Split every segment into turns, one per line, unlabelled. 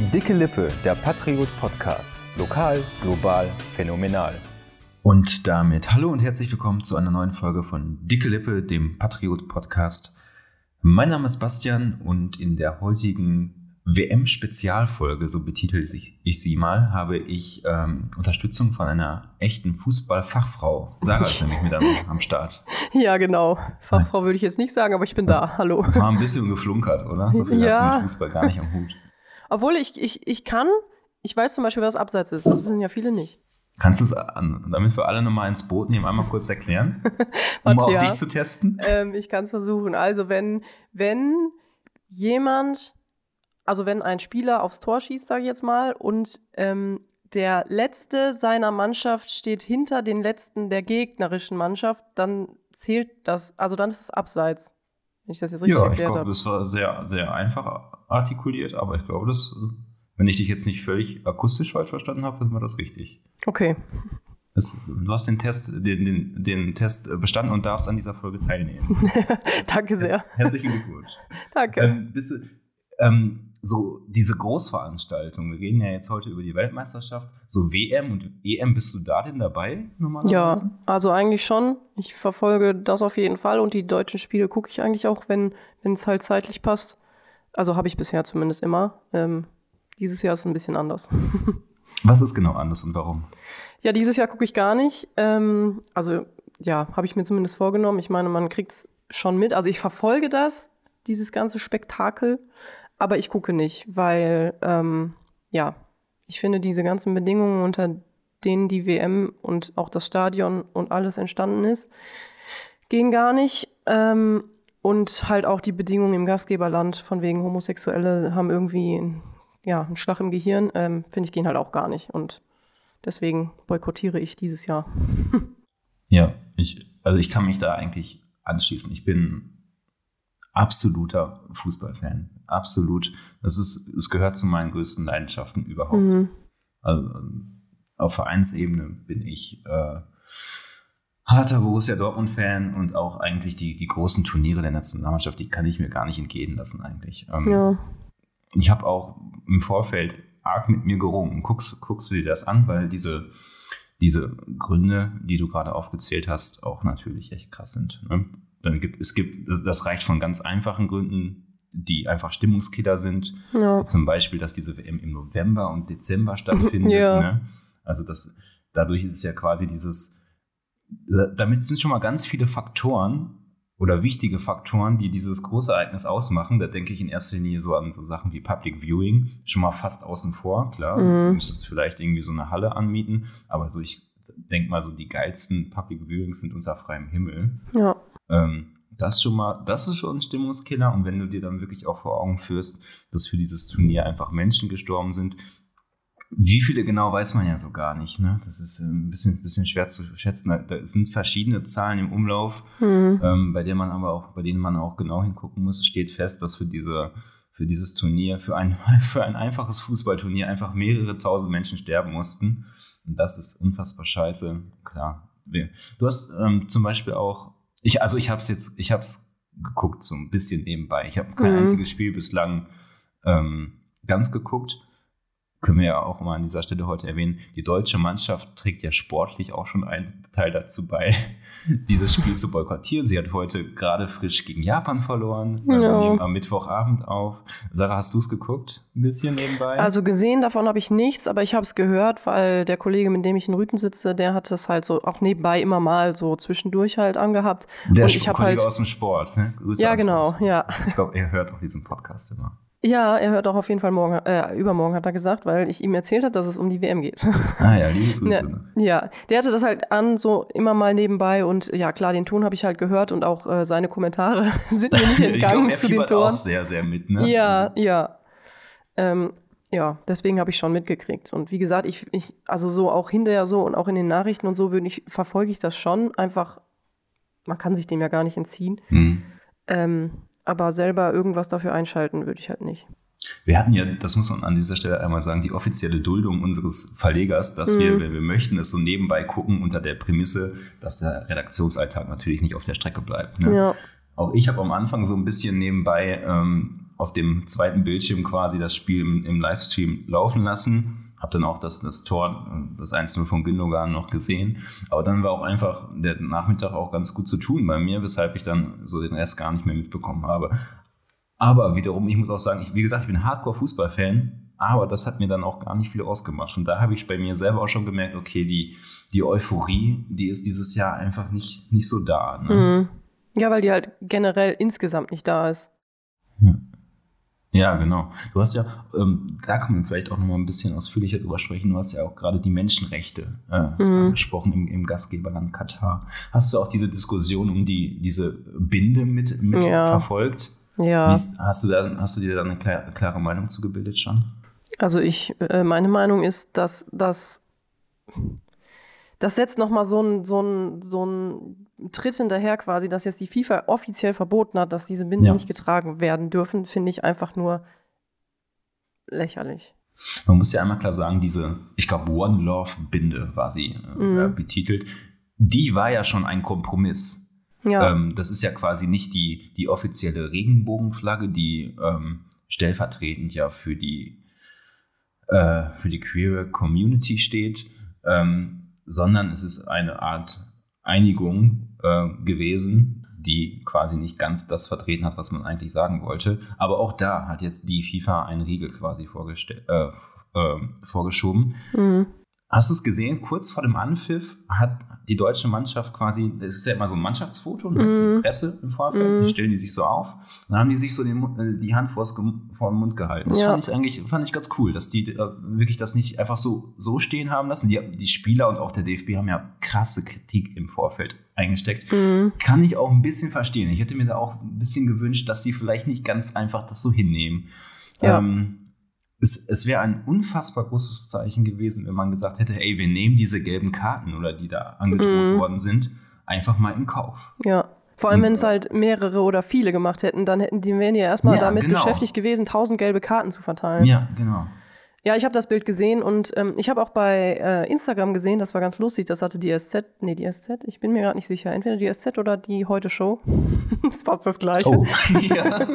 Dicke Lippe, der Patriot Podcast. Lokal, global, phänomenal.
Und damit hallo und herzlich willkommen zu einer neuen Folge von Dicke Lippe, dem Patriot Podcast. Mein Name ist Bastian und in der heutigen WM-Spezialfolge, so betitel ich, ich, sie mal, habe ich ähm, Unterstützung von einer echten Fußballfachfrau. Sarah ist nämlich mit am, am Start.
Ja, genau. Fachfrau würde ich jetzt nicht sagen, aber ich bin das, da. Hallo.
Das war ein bisschen geflunkert, oder? So viel ja. hast du mit Fußball gar nicht am Hut.
Obwohl ich, ich, ich kann, ich weiß zum Beispiel, was Abseits ist. Das wissen ja viele nicht.
Kannst du es, damit wir alle nochmal ins Boot nehmen, einmal kurz erklären? um auch ja. dich zu testen?
Ähm, ich kann es versuchen. Also, wenn, wenn jemand also wenn ein Spieler aufs Tor schießt, sage ich jetzt mal, und ähm, der letzte seiner Mannschaft steht hinter den letzten der gegnerischen Mannschaft, dann zählt das, also dann ist es abseits. Wenn ich das jetzt richtig ja, erklärt habe.
Ja, ich glaube, das war sehr, sehr einfach artikuliert, aber ich glaube, das, wenn ich dich jetzt nicht völlig akustisch falsch verstanden habe, dann war das richtig.
Okay.
Das, du hast den Test, den, den, den Test bestanden und darfst an dieser Folge teilnehmen.
Danke sehr.
Herzlichen Glückwunsch.
Danke.
Ähm, bist du, ähm, so diese Großveranstaltung, wir reden ja jetzt heute über die Weltmeisterschaft, so WM und EM, bist du da denn dabei
normalerweise? Ja, also eigentlich schon. Ich verfolge das auf jeden Fall und die deutschen Spiele gucke ich eigentlich auch, wenn es halt zeitlich passt. Also habe ich bisher zumindest immer. Ähm, dieses Jahr ist es ein bisschen anders.
Was ist genau anders und warum?
Ja, dieses Jahr gucke ich gar nicht. Ähm, also ja, habe ich mir zumindest vorgenommen. Ich meine, man kriegt es schon mit. Also ich verfolge das, dieses ganze Spektakel. Aber ich gucke nicht, weil, ähm, ja, ich finde diese ganzen Bedingungen, unter denen die WM und auch das Stadion und alles entstanden ist, gehen gar nicht. Ähm, und halt auch die Bedingungen im Gastgeberland, von wegen Homosexuelle haben irgendwie ja, einen Schlag im Gehirn, ähm, finde ich, gehen halt auch gar nicht. Und deswegen boykottiere ich dieses Jahr.
ja, ich, also ich kann mich da eigentlich anschließen. Ich bin absoluter Fußballfan. Absolut. Das ist, es gehört zu meinen größten Leidenschaften überhaupt. Mhm. Also, auf Vereinsebene bin ich äh, harter Borussia Dortmund-Fan und auch eigentlich die, die großen Turniere der Nationalmannschaft, die kann ich mir gar nicht entgehen lassen eigentlich. Ähm, ja. Ich habe auch im Vorfeld arg mit mir gerungen. Guckst, guckst du dir das an, weil diese, diese Gründe, die du gerade aufgezählt hast, auch natürlich echt krass sind. Ne? Gibt, es gibt, das reicht von ganz einfachen Gründen, die einfach Stimmungskiller sind. Ja. Zum Beispiel, dass diese WM im November und Dezember stattfindet. Ja. Ne? Also das, dadurch ist ja quasi dieses, damit sind schon mal ganz viele Faktoren oder wichtige Faktoren, die dieses große Ereignis ausmachen. Da denke ich in erster Linie so an so Sachen wie Public Viewing, schon mal fast außen vor. Klar, mhm. du müsstest vielleicht irgendwie so eine Halle anmieten, aber so ich denke mal so die geilsten Public Viewings sind unter freiem Himmel. Ja. Ähm, das schon mal, das ist schon ein Stimmungskiller. Und wenn du dir dann wirklich auch vor Augen führst, dass für dieses Turnier einfach Menschen gestorben sind, wie viele genau weiß man ja so gar nicht. Ne? Das ist ein bisschen, bisschen schwer zu schätzen. Da sind verschiedene Zahlen im Umlauf, mhm. ähm, bei denen man aber auch, bei denen man auch genau hingucken muss. Es steht fest, dass für diese für dieses Turnier, für ein, für ein einfaches Fußballturnier einfach mehrere tausend Menschen sterben mussten. Und das ist unfassbar scheiße. Klar. Du hast ähm, zum Beispiel auch ich, also ich habe es jetzt, ich habe es geguckt, so ein bisschen nebenbei. Ich habe kein mhm. einziges Spiel bislang ähm, ganz geguckt. Können wir ja auch mal an dieser Stelle heute erwähnen. Die deutsche Mannschaft trägt ja sportlich auch schon einen Teil dazu bei, dieses Spiel zu boykottieren. Sie hat heute gerade frisch gegen Japan verloren. Nehmen am Mittwochabend auf. Sarah, hast du es geguckt? Ein bisschen nebenbei?
Also gesehen davon habe ich nichts, aber ich habe es gehört, weil der Kollege, mit dem ich in Rüten sitze, der hat das halt so auch nebenbei immer mal so zwischendurch halt angehabt.
Der Und ich Kollege halt, aus dem Sport, ne?
Grüße ja, genau, ja.
Ich glaube, er hört auch diesen Podcast immer.
Ja, er hört auch auf jeden Fall morgen, äh, übermorgen hat er gesagt, weil ich ihm erzählt habe, dass es um die WM geht.
Ah ja, liebe Grüße.
Ja, ja, der hatte das halt an, so immer mal nebenbei und ja klar, den Ton habe ich halt gehört und auch äh, seine Kommentare sind mir nicht entgangen glaub, zu den Toren. auch
sehr, sehr mit, ne?
Ja, also. ja. Ähm, ja, deswegen habe ich schon mitgekriegt. Und wie gesagt, ich, ich, also so auch hinterher so und auch in den Nachrichten und so würde ich, verfolge ich das schon. Einfach, man kann sich dem ja gar nicht entziehen. Hm. Ähm, aber selber irgendwas dafür einschalten würde ich halt nicht.
Wir hatten ja, das muss man an dieser Stelle einmal sagen, die offizielle Duldung unseres Verlegers, dass mhm. wir, wenn wir möchten, es so nebenbei gucken unter der Prämisse, dass der Redaktionsalltag natürlich nicht auf der Strecke bleibt. Ne? Ja. Auch ich habe am Anfang so ein bisschen nebenbei ähm, auf dem zweiten Bildschirm quasi das Spiel im, im Livestream laufen lassen. Habe dann auch das, das Tor, das 1 von Gündogan noch gesehen. Aber dann war auch einfach der Nachmittag auch ganz gut zu tun bei mir, weshalb ich dann so den Rest gar nicht mehr mitbekommen habe. Aber wiederum, ich muss auch sagen, ich, wie gesagt, ich bin Hardcore-Fußballfan aber das hat mir dann auch gar nicht viel ausgemacht. Und da habe ich bei mir selber auch schon gemerkt, okay, die, die Euphorie, die ist dieses Jahr einfach nicht, nicht so da. Ne?
Mhm. Ja, weil die halt generell insgesamt nicht da ist.
Ja. Ja, genau. Du hast ja, ähm, da kann man vielleicht auch noch mal ein bisschen ausführlicher drüber sprechen. Du hast ja auch gerade die Menschenrechte äh, mhm. angesprochen im, im, Gastgeberland Katar. Hast du auch diese Diskussion um die, diese Binde mit, mit ja. verfolgt?
Ja.
Ist, hast, du da, hast du dir da eine klare, klare Meinung zugebildet schon?
Also ich, äh, meine Meinung ist, dass das, das setzt nochmal so einen so ein, so ein Tritt hinterher quasi, dass jetzt die FIFA offiziell verboten hat, dass diese Binden ja. nicht getragen werden dürfen, finde ich einfach nur lächerlich.
Man muss ja einmal klar sagen, diese, ich glaube, One Love Binde war sie äh, mhm. betitelt, die war ja schon ein Kompromiss. Ja. Ähm, das ist ja quasi nicht die, die offizielle Regenbogenflagge, die ähm, stellvertretend ja für die äh, für die queer Community steht, ähm, sondern es ist eine Art Einigung äh, gewesen, die quasi nicht ganz das vertreten hat, was man eigentlich sagen wollte. Aber auch da hat jetzt die FIFA einen Riegel quasi äh, äh, vorgeschoben. Mhm. Hast du es gesehen? Kurz vor dem Anpfiff hat die deutsche Mannschaft quasi, das ist ja immer so ein Mannschaftsfoto ne, für die mhm. Presse im Vorfeld, mm. stellen die sich so auf. Dann haben die sich so den, äh, die Hand vor den Mund gehalten. Das ja. fand ich eigentlich fand ich ganz cool, dass die äh, wirklich das nicht einfach so, so stehen haben lassen. Die, die Spieler und auch der DFB haben ja krasse Kritik im Vorfeld eingesteckt. Mm. Kann ich auch ein bisschen verstehen. Ich hätte mir da auch ein bisschen gewünscht, dass sie vielleicht nicht ganz einfach das so hinnehmen. Ja. Ähm, es, es wäre ein unfassbar großes Zeichen gewesen, wenn man gesagt hätte, ey, wir nehmen diese gelben Karten oder die da angedroht mm. worden sind, einfach mal in Kauf.
Ja. Vor allem, wenn es halt mehrere oder viele gemacht hätten, dann hätten die wären ja erstmal ja, damit genau. beschäftigt gewesen, tausend gelbe Karten zu verteilen.
Ja, genau.
Ja, ich habe das Bild gesehen und ähm, ich habe auch bei äh, Instagram gesehen, das war ganz lustig, das hatte die SZ, nee, die SZ, ich bin mir gerade nicht sicher, entweder die SZ oder die Heute Show. das ist fast das Gleiche. Oh. ja.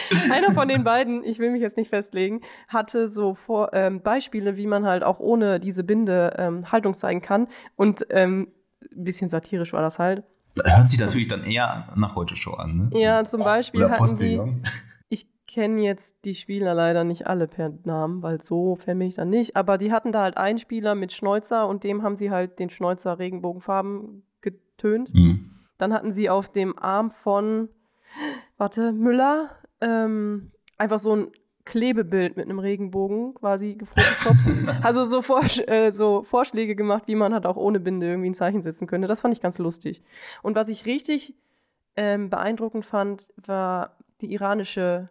Einer von den beiden, ich will mich jetzt nicht festlegen, hatte so vor, ähm, Beispiele, wie man halt auch ohne diese Binde ähm, Haltung zeigen kann. Und ähm, ein bisschen satirisch war das halt.
Hört sich natürlich dann eher nach heute Show an,
ne? Ja, zum Beispiel Oder hatten die, ich kenne jetzt die Spieler leider nicht alle per Namen, weil so fämme ich dann nicht. Aber die hatten da halt einen Spieler mit Schnäuzer und dem haben sie halt den Schnäuzer Regenbogenfarben getönt. Mhm. Dann hatten sie auf dem Arm von, warte, Müller, ähm, einfach so ein Klebebild mit einem Regenbogen quasi gefotoshoppt. also so, Vorsch äh, so, Vorschläge gemacht, wie man halt auch ohne Binde irgendwie ein Zeichen setzen könnte. Das fand ich ganz lustig. Und was ich richtig ähm, beeindruckend fand, war die iranische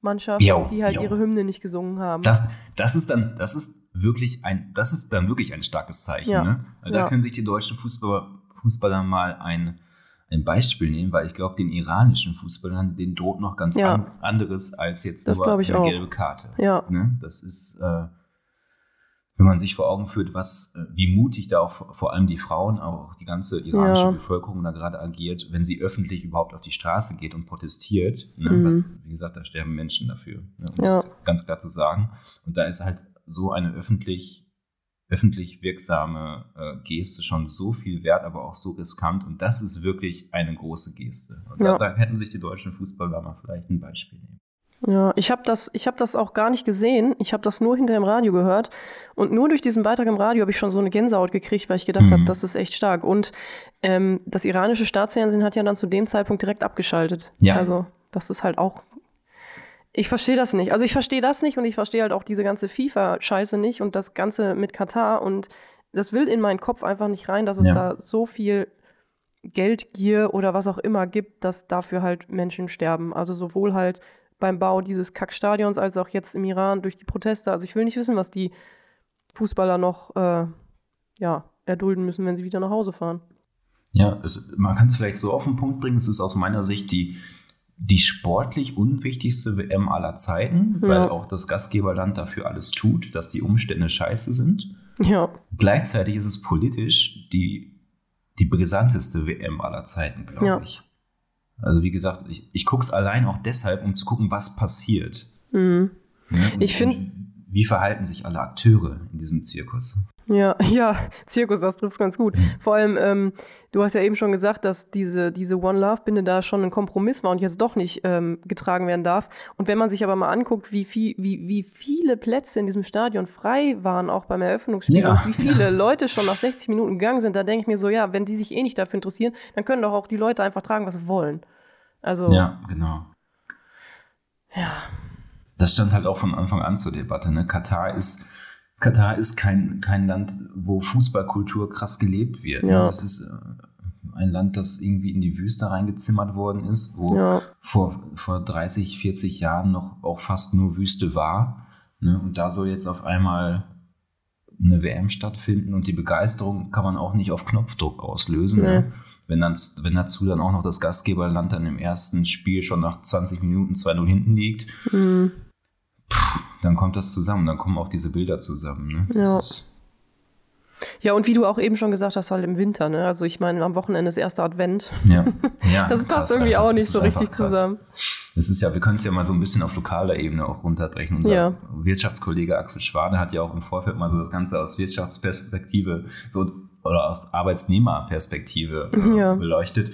Mannschaft, jo, die halt jo. ihre Hymne nicht gesungen haben.
Das, das ist dann, das ist wirklich ein, das ist dann wirklich ein starkes Zeichen. Ja. Ne? Da ja. können sich die deutschen Fußballer, Fußballer mal ein ein Beispiel nehmen, weil ich glaube, den iranischen Fußballern, den droht noch ganz ja. an, anderes als jetzt
das nur eine
gelbe Karte.
Ja.
Ne? Das ist, äh, wenn man sich vor Augen führt, was, äh, wie mutig da auch vor allem die Frauen, aber auch die ganze iranische ja. Bevölkerung da gerade agiert, wenn sie öffentlich überhaupt auf die Straße geht und protestiert. Ne? Mhm. Was, wie gesagt, da sterben Menschen dafür. Ne? Um ja. ganz klar zu sagen. Und da ist halt so eine öffentlich öffentlich wirksame äh, Geste schon so viel wert, aber auch so riskant. Und das ist wirklich eine große Geste. Und ja. da, da, hätten sich die deutschen Fußballer mal vielleicht ein Beispiel nehmen.
Ja, ich habe das, hab das auch gar nicht gesehen. Ich habe das nur hinter im Radio gehört. Und nur durch diesen Beitrag im Radio habe ich schon so eine Gänsehaut gekriegt, weil ich gedacht mhm. habe, das ist echt stark. Und ähm, das iranische Staatsfernsehen hat ja dann zu dem Zeitpunkt direkt abgeschaltet. Ja. Also, das ist halt auch ich verstehe das nicht. Also ich verstehe das nicht und ich verstehe halt auch diese ganze FIFA-Scheiße nicht und das Ganze mit Katar und das will in meinen Kopf einfach nicht rein, dass es ja. da so viel Geldgier oder was auch immer gibt, dass dafür halt Menschen sterben. Also sowohl halt beim Bau dieses Kackstadions als auch jetzt im Iran durch die Proteste. Also ich will nicht wissen, was die Fußballer noch äh, ja, erdulden müssen, wenn sie wieder nach Hause fahren.
Ja, es, man kann es vielleicht so auf den Punkt bringen, es ist aus meiner Sicht die die sportlich unwichtigste WM aller Zeiten, ja. weil auch das Gastgeberland dafür alles tut, dass die Umstände scheiße sind.
Ja.
Gleichzeitig ist es politisch die, die brisanteste WM aller Zeiten, glaube ja. ich. Also wie gesagt, ich, ich gucke es allein auch deshalb, um zu gucken, was passiert.
Mhm.
Ne? Und,
Ich find-
und wie verhalten sich alle Akteure in diesem Zirkus?
Ja, ja, Zirkus, das trifft ganz gut. Vor allem, ähm, du hast ja eben schon gesagt, dass diese, diese One Love-Binde da schon ein Kompromiss war und jetzt doch nicht ähm, getragen werden darf. Und wenn man sich aber mal anguckt, wie, viel, wie, wie viele Plätze in diesem Stadion frei waren, auch beim Eröffnungsspiel,
Ja.
und wie viele Leute schon nach 60 Minuten gegangen sind, da denke ich mir so, ja, wenn die sich eh nicht dafür interessieren, dann können doch auch die Leute einfach tragen, was sie wollen. Also,
Ja, genau.
ja.
Das stand halt auch von Anfang an zur Debatte. Ne? Katar ist, Katar ist kein, kein Land, wo Fußballkultur krass gelebt wird. Ne?
Ja.
Es ist äh, ein Land, das irgendwie in die Wüste reingezimmert worden ist, wo
Ja.
vor, vor 30, 40 Jahren noch auch fast nur Wüste war. Ne? Und da soll jetzt auf einmal eine WM stattfinden und die Begeisterung kann man auch nicht auf Knopfdruck auslösen.
Nee.
Ne? Wenn, dann, wenn dazu dann auch noch das Gastgeberland dann im ersten Spiel schon nach 20 Minuten 2-0 hinten liegt,
Mhm.
Dann kommt das zusammen, dann kommen auch diese Bilder zusammen. Ne? Das
Ja. Ja, und wie du auch eben schon gesagt hast, halt im Winter, ne? Also ich meine, am Wochenende ist erster Advent.
ja. ja,
Das passt irgendwie
einfach.
auch nicht
Das
so richtig
krass.
zusammen.
Es ist ja, wir können es ja mal so ein bisschen auf lokaler Ebene auch runterbrechen. Unser
Ja.
Wirtschaftskollege Axel Schwade hat ja auch im Vorfeld mal so das Ganze aus Wirtschaftsperspektive so, oder aus Arbeitsnehmerperspektive äh,
Ja.
beleuchtet.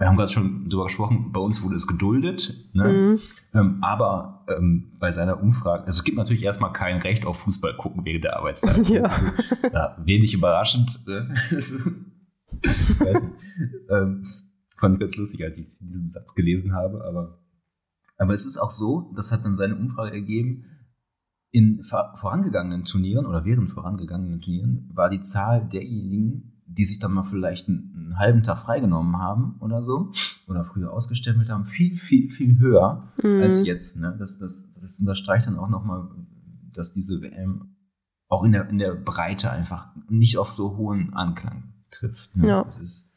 Wir haben gerade schon darüber gesprochen, bei uns wurde es geduldet, ne?
Mhm.
ähm, aber ähm, bei seiner Umfrage, also es gibt natürlich erstmal kein Recht auf Fußball gucken während der Arbeitszeit.
Ja.
Also, ja, wenig überraschend. Weiß nicht. Ähm, fand ich ganz lustig, als ich diesen Satz gelesen habe, aber, aber es ist auch so, das hat dann seine Umfrage ergeben, in vor- vorangegangenen Turnieren oder während vorangegangenen Turnieren war die Zahl derjenigen, die sich dann mal vielleicht einen, einen halben Tag freigenommen haben oder so oder früher ausgestempelt haben, viel, viel, viel höher
Mhm.
als jetzt. Ne? Das, das, das unterstreicht dann auch nochmal, dass diese WM auch in der, in der Breite einfach nicht auf so hohen Anklang trifft. Ne?
Ja.
Das ist,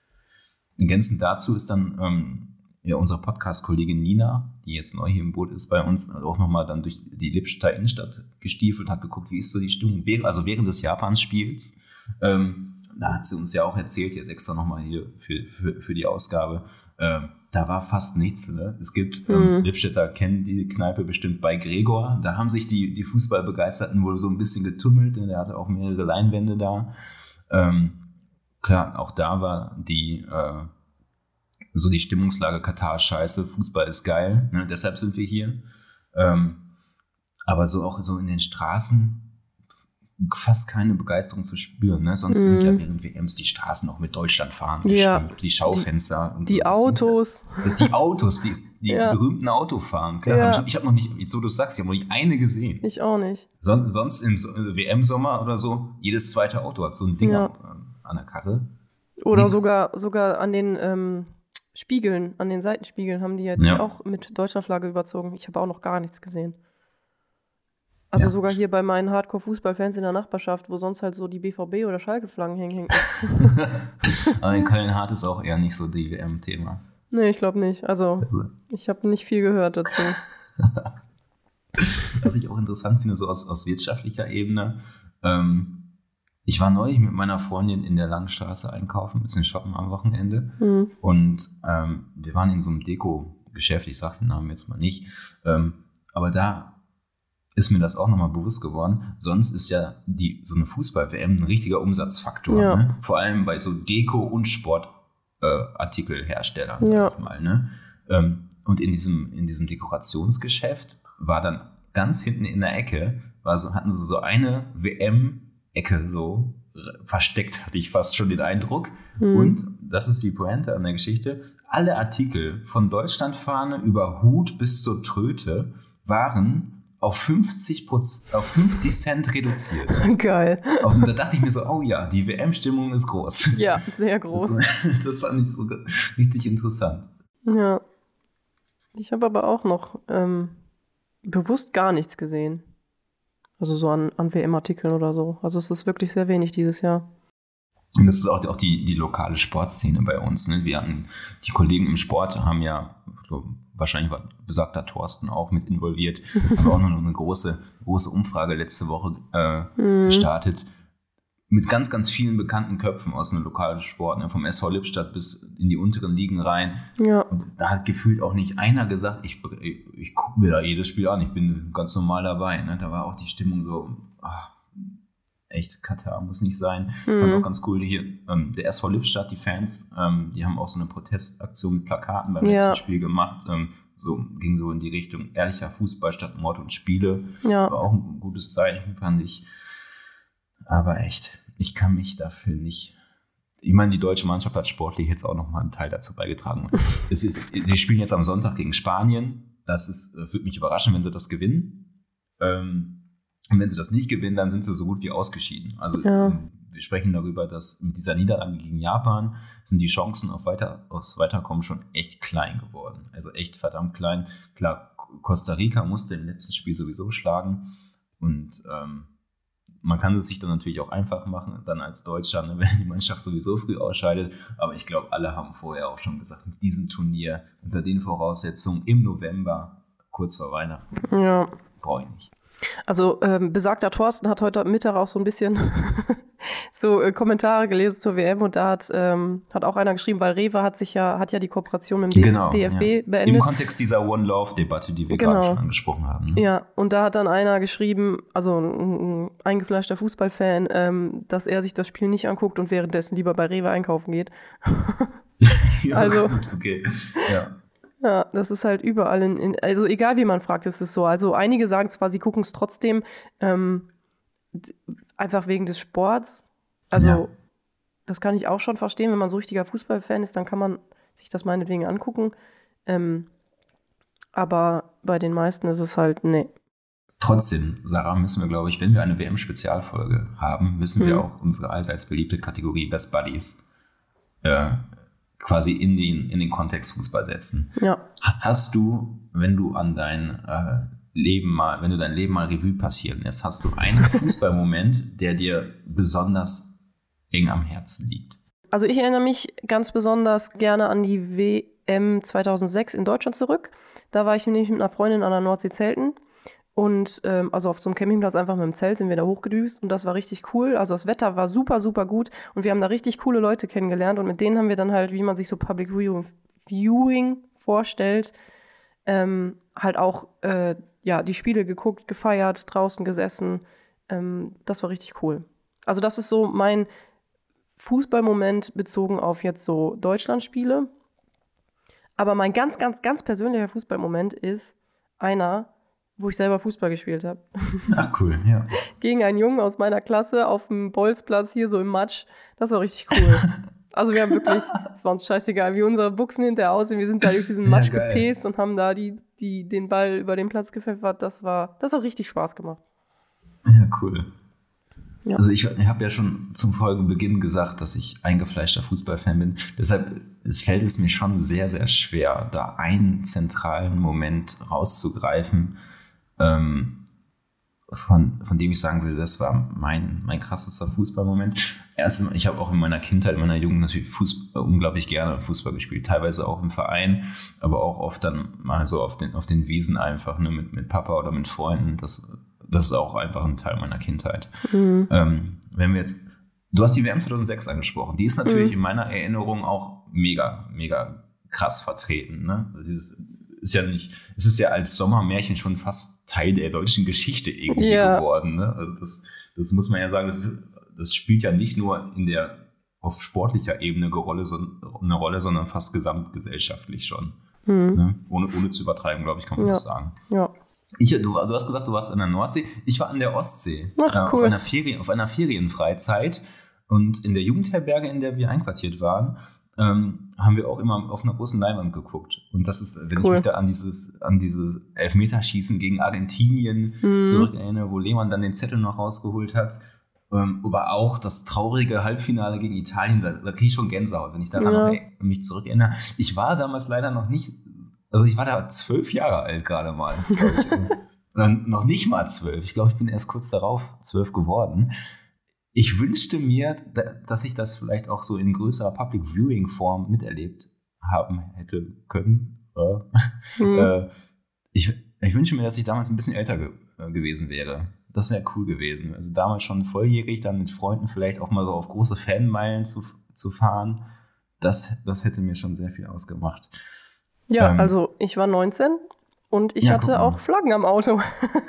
ergänzend dazu ist dann ähm, ja, unsere Podcast-Kollegin Nina, die jetzt neu hier im Boot ist bei uns, auch nochmal dann durch die Lippstadter Innenstadt gestiefelt, hat geguckt, wie ist so die Stimmung, also während des Japans-Spiels. Ähm, da hat sie uns ja auch erzählt, jetzt extra nochmal hier für, für, für die Ausgabe, ähm, da war fast nichts. Ne? Es gibt, ähm,
Mhm.
Lippstädter kennen die Kneipe bestimmt bei Gregor. Da haben sich die, die Fußballbegeisterten wohl so ein bisschen getummelt. Der hatte auch mehrere Leinwände da. Ähm, klar, auch da war die, äh, so die Stimmungslage Katar scheiße, Fußball ist geil, ne? deshalb sind wir hier. Ähm, aber so auch so in den Straßen fast keine Begeisterung zu spüren. Ne? Sonst sind
Mhm.
ja während WMs die Straßen auch mit Deutschland fahren,
Ja.
die Schaufenster. und
Die
so.
Autos.
die Autos, die, die
Ja.
berühmten Autofahren. Klar,
Ja.
hab ich, ich habe noch nicht, jetzt so du sagst, ich habe noch nicht eine gesehen.
Ich auch nicht.
Son, sonst im äh, WM-Sommer oder so, jedes zweite Auto hat so ein Ding
Ja.
an, an der Karre.
Oder sogar, sogar an den ähm, Spiegeln, an den Seitenspiegeln haben die ja die
Ja.
auch mit Deutschlandflagge überzogen. Ich habe auch noch gar nichts gesehen. Also
Ja.
sogar hier bei meinen Hardcore-Fußballfans in der Nachbarschaft, wo sonst halt so die BVB- oder Schalke-Flaggen hängen.
Aber in Köln-Hart ist auch eher nicht so die WM-Thema.
nee, ich glaube nicht. Also
Also,
ich habe nicht viel gehört dazu.
was ich auch interessant finde, so aus, aus wirtschaftlicher Ebene. Ähm, ich war neulich mit meiner Freundin in der Langstraße einkaufen, ein bisschen shoppen am Wochenende.
Hm.
Und ähm, wir waren in so einem Deko-Geschäft, ich sage den Namen jetzt mal nicht. Ähm, aber da ist mir das auch nochmal bewusst geworden. Sonst ist ja die, so eine Fußball-WM ein richtiger Umsatzfaktor.
Ja.
Ne? Vor allem bei so Deko- und Sportartikelherstellern,
Ja.
sag ich mal. Ne? Ähm, und in diesem, in diesem Dekorationsgeschäft war dann ganz hinten in der Ecke, war so, hatten sie so eine WM-Ecke so versteckt, hatte ich fast schon den Eindruck.
Hm.
Und das ist die Pointe an der Geschichte. Alle Artikel von Deutschlandfahne über Hut bis zur Tröte waren auf 50, Proz- auf 50 Cent reduziert.
Geil.
Und da dachte ich mir so, oh ja, die WM-Stimmung ist groß.
Ja, sehr groß.
Das, das fand ich so richtig interessant.
Ja. Ich habe aber auch noch ähm, bewusst gar nichts gesehen. Also so an, an WM-Artikeln oder so. Also es ist wirklich sehr wenig dieses Jahr.
Und das ist auch, auch die, die lokale Sportszene bei uns. Ne? Wir hatten, die Kollegen im Sport haben ja, wahrscheinlich war besagter Thorsten auch mit involviert, haben auch noch eine große, große Umfrage letzte Woche äh,
Mhm.
gestartet. mit ganz, ganz vielen bekannten Köpfen aus einem lokalen Sport, ne, vom SV Lippstadt bis in die unteren Ligen rein.
Ja.
Und da hat gefühlt auch nicht einer gesagt, ich, ich, ich gucke mir da jedes Spiel an, ich bin ganz normal dabei. Ne? Da war auch die Stimmung so, ach, echt, Katar muss nicht sein.
Mhm.
Fand auch ganz cool, hier, ähm, der SV Lippstadt, die Fans, ähm, die haben auch so eine Protestaktion mit Plakaten beim
Ja.
letzten Spiel gemacht. Ähm, so ging so in die Richtung ehrlicher Fußball statt Mord und Spiele.
Ja.
War auch ein gutes Zeichen, fand ich. Aber echt, ich kann mich dafür nicht. Ich meine, die deutsche Mannschaft hat sportlich jetzt auch nochmal einen Teil dazu beigetragen. es ist, die spielen jetzt am Sonntag gegen Spanien. Das ist, äh, würde mich überraschen, wenn sie das gewinnen. Ähm, und wenn sie das nicht gewinnen, dann sind sie so gut wie ausgeschieden. Also
Ja.
ähm, wir sprechen darüber, dass mit dieser Niederlage gegen Japan sind die Chancen auf weiter, aufs Weiterkommen schon echt klein geworden. Also echt verdammt klein. Klar, Costa Rica musste im letzten Spiel sowieso schlagen. Und ähm, man kann es sich dann natürlich auch einfach machen, dann als Deutscher, ne, wenn die Mannschaft sowieso früh ausscheidet. Aber ich glaube, alle haben vorher auch schon gesagt, mit diesem Turnier, unter den Voraussetzungen im November, kurz vor Weihnachten,
Ja.
brauche ich nicht.
Also ähm, besagter Thorsten hat heute Mittag auch so ein bisschen so äh, Kommentare gelesen zur WM und da hat, ähm, hat auch einer geschrieben, weil Rewe hat sich ja, hat ja die Kooperation mit dem
Genau,
DFB
ja. Im
beendet.
Kontext dieser One Love-Debatte, die wir
Genau.
gerade schon angesprochen haben. Ne?
Ja, und da hat dann einer geschrieben, also ein, ein eingefleischter Fußballfan, ähm, dass er sich das Spiel nicht anguckt und währenddessen lieber bei Rewe einkaufen geht.
Ja,
Also-
gut, okay. Ja.
Ja, das ist halt überall in, in also egal wie man fragt, ist es so. Also einige sagen zwar, sie gucken es trotzdem ähm, einfach wegen des Sports. Also
Ja.
das kann ich auch schon verstehen, wenn man so richtiger Fußballfan ist, dann kann man sich das meinetwegen angucken. Ähm, aber bei den meisten ist es halt, nee.
Trotzdem, Sarah, müssen wir, glaube ich, wenn wir eine WM-Spezialfolge haben, müssen wir
Mhm.
auch unsere allseits beliebte Kategorie Best Buddies äh, quasi in den, in den Kontext Fußball setzen.
Ja.
Ha- Hast du, wenn du an dein äh, Leben mal, wenn du dein Leben mal Revue passieren lässt, hast du einen Fußballmoment, der dir besonders eng am Herzen liegt?
Also ich erinnere mich ganz besonders gerne an die WM 2006 in Deutschland zurück. Da war ich nämlich mit einer Freundin an der Nordsee zelten. Und ähm, also auf so einem Campingplatz einfach mit dem Zelt sind wir da hochgedüst und das war richtig cool. Also das Wetter war super, super gut und wir haben da richtig coole Leute kennengelernt und mit denen haben wir dann halt, wie man sich so Public Viewing, vorstellt, ähm, halt auch äh, ja, die Spiele geguckt, gefeiert, draußen gesessen. Ähm, das war richtig cool. Also das ist so mein Fußballmoment bezogen auf jetzt so Deutschlandspiele. Aber mein ganz, ganz, ganz persönlicher Fußballmoment ist einer, wo ich selber Fußball gespielt habe.
Ach, cool, ja.
Gegen einen Jungen aus meiner Klasse auf dem Bolzplatz hier so im Matsch. Das war richtig cool. Also wir haben wirklich, es war uns scheißegal, wie unsere Buchsen hinterher aussehen. Wir sind da durch diesen
Ja,
Matsch
geil.
gepäst und haben da die, die, den Ball über den Platz gepfeffert. Das war, das hat richtig Spaß gemacht.
Ja, cool.
Ja.
Also ich, ich habe ja schon zum Folgenbeginn gesagt, dass ich eingefleischter Fußballfan bin. Deshalb es fällt es mir schon sehr, sehr schwer, da einen zentralen Moment rauszugreifen, ähm, von, von dem ich sagen will, das war mein, mein krassester Fußballmoment. Erstens, ich habe auch in meiner Kindheit, in meiner Jugend natürlich Fußball, unglaublich gerne Fußball gespielt. Teilweise auch im Verein, aber auch oft dann mal so auf den, auf den Wiesen einfach, ne, mit, mit Papa oder mit Freunden. Das, das ist auch einfach ein Teil meiner Kindheit.
Mhm.
Ähm, wenn wir jetzt, du hast die WM 2006 angesprochen, die ist natürlich
Mhm.
in meiner Erinnerung auch mega, mega krass vertreten. Ne? Also dieses ist ja nicht, es ist ja als Sommermärchen schon fast Teil der deutschen Geschichte irgendwie
Ja.
geworden. Ne? Also das, das muss man ja sagen, das, das spielt ja nicht nur in der auf sportlicher Ebene eine Rolle, sondern fast gesamtgesellschaftlich schon.
Mhm.
Ne? Ohne, ohne zu übertreiben, glaube ich, kann man
Ja.
das sagen.
Ja.
Ich, du, du hast gesagt, du warst an der Nordsee. Ich war an der Ostsee.
Ach,
äh, Auf
cool.
einer, Ferien, auf einer Ferienfreizeit. Und in der Jugendherberge, in der wir einquartiert waren, ähm, haben wir auch immer auf einer großen Leinwand geguckt. Und das ist, wenn
Cool.
ich mich da an dieses, an dieses Elfmeterschießen gegen Argentinien
Mhm.
zurückerinnere, wo Lehmann dann den Zettel noch rausgeholt hat. Ähm, aber auch das traurige Halbfinale gegen Italien, da, da kriege ich schon Gänsehaut, wenn ich daran
Ja.
noch, mich zurückerinnere. Ich war damals leider noch nicht, also ich war da zwölf Jahre alt gerade mal. Oder noch nicht mal zwölf. Ich glaube, ich bin erst kurz darauf zwölf geworden. Ich wünschte mir, da- dass ich das vielleicht auch so in größerer Public Viewing Form miterlebt haben hätte können. Äh, ich, ich wünsche mir, dass ich damals ein bisschen älter ge äh, gewesen wäre. das wäre cool gewesen. Also damals schon volljährig, dann mit Freunden vielleicht auch mal so auf große Fanmeilen zu, zu fahren. Das, das hätte mir schon sehr viel ausgemacht.
Ja, ähm, also ich war 19 und ich ja, hatte auch Flaggen am Auto.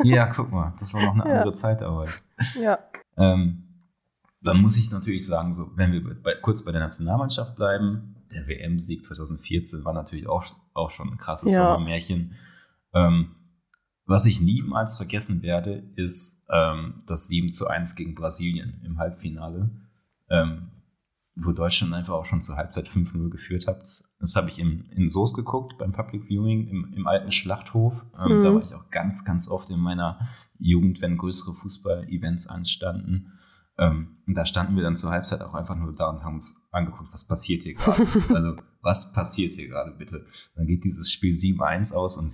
ja, guck mal, das war noch eine andere Zeit damals.
Ja.
Ähm, dann muss ich natürlich sagen, so, wenn wir bei, kurz bei der Nationalmannschaft bleiben, der WM-Sieg 2014 war natürlich auch, auch schon ein krasses ja. Sommermärchen. Ähm, was ich niemals vergessen werde, ist ähm, das 7 zu 1 gegen Brasilien im Halbfinale, ähm, wo Deutschland einfach auch schon zur Halbzeit 5-0 geführt hat. Das habe ich im, in Soos geguckt beim Public Viewing im, im alten Schlachthof. Ähm, mhm. Da war ich auch ganz, ganz oft in meiner Jugend, wenn größere Fußball-Events anstanden. Ähm, und da standen wir dann zur Halbzeit auch einfach nur da und haben uns angeguckt, was passiert hier gerade. also, was passiert hier gerade, bitte? Dann geht dieses Spiel 7-1 aus und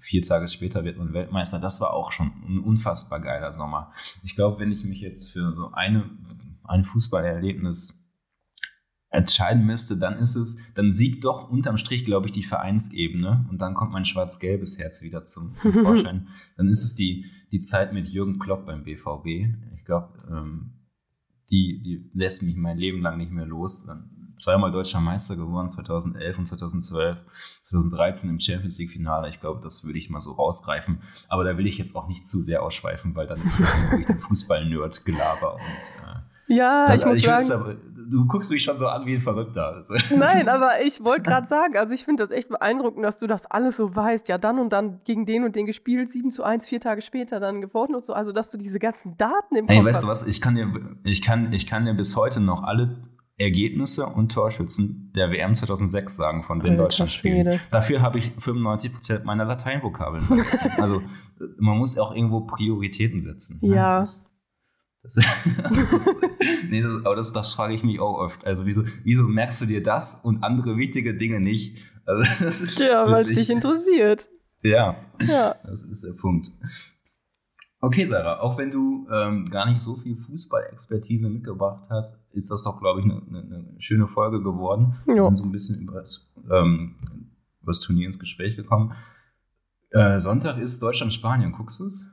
vier Tage später wird man Weltmeister. Das war auch schon ein unfassbar geiler Sommer. Ich glaube, wenn ich mich jetzt für so eine, ein Fußballerlebnis entscheiden müsste, dann ist es, dann siegt doch unterm Strich, glaube ich, die Vereinsebene und dann kommt mein schwarz-gelbes Herz wieder zum, zum Vorschein. dann ist es die, die Zeit mit Jürgen Klopp beim BVB. Ich glaube, ähm, die, die lässt mich mein Leben lang nicht mehr los. Zweimal deutscher Meister geworden, 2011 und 2012, 2013 im Champions League Finale. Ich glaube, das würde ich mal so rausgreifen. Aber da will ich jetzt auch nicht zu sehr ausschweifen, weil dann ist es wirklich ein Fußball-Nerd-Gelaber und
äh, ja, dann, ich muss ich sagen,
du guckst mich schon so an wie ein Verrückter. Also.
Nein, aber ich wollte gerade sagen, also ich finde das echt beeindruckend, dass du das alles so weißt. Ja, dann und dann gegen den und den gespielt, 7 zu 1, vier Tage später dann gewonnen und so. Also, dass du diese ganzen Daten im
Kopf Ey, weißt hast. du was? Ich kann, dir, ich, kann, ich kann dir bis heute noch alle Ergebnisse und Torschützen der WM 2006 sagen, von den Deutschland spielen. Dafür habe ich 95% meiner Lateinvokabeln vergessen. also, man muss auch irgendwo Prioritäten setzen.
Ne? Ja. Das
das, das, nee, das, aber das, das frage ich mich auch oft. Also wieso, wieso merkst du dir das und andere wichtige Dinge nicht? Also,
ja, weil es dich interessiert.
Ja, ja, das ist der Punkt. Okay, Sarah, auch wenn du ähm, gar nicht so viel Fußballexpertise mitgebracht hast, ist das doch, glaube ich, eine, eine, schöne Folge geworden. Jo. Wir sind so ein bisschen über das, ähm, über das Turnier ins Gespräch gekommen. Äh, Sonntag ist Deutschland-Spanien. Guckst du es?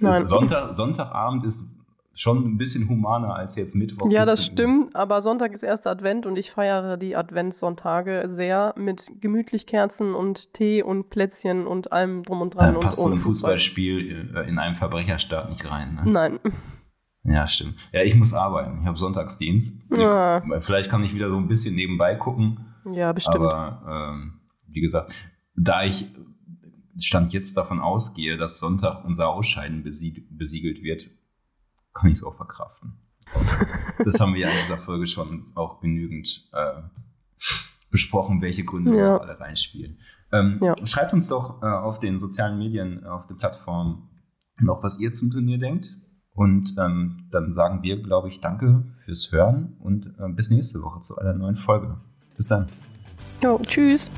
Sonntag, Sonntagabend ist schon ein bisschen humaner als jetzt Mittwoch.
Ja, das stimmt, aber Sonntag ist erster Advent und ich feiere die Adventssonntage sehr mit gemütlich Kerzen und Tee und Plätzchen und allem drum und dran.
Da passt so ein Fußballspiel äh, in einem Verbrecherstaat nicht rein. Ne?
Nein.
Ja, stimmt. Ja, ich muss arbeiten. Ich habe Sonntagsdienst. Ja. Vielleicht kann ich wieder so ein bisschen nebenbei gucken.
Ja, bestimmt.
Aber ähm, wie gesagt, da ich Stand jetzt davon ausgehe, dass Sonntag unser Ausscheiden besiegelt wird, kann ich es auch verkraften. das haben wir in dieser Folge schon auch genügend äh, besprochen, welche Gründe ja. alle reinspielen. Ähm, ja. Schreibt uns doch äh, auf den sozialen Medien, auf der Plattform noch, was ihr zum Turnier denkt. Und ähm, dann sagen wir, glaube ich, danke fürs Hören und äh, bis nächste Woche zu einer neuen Folge. Bis dann.
Jo, tschüss.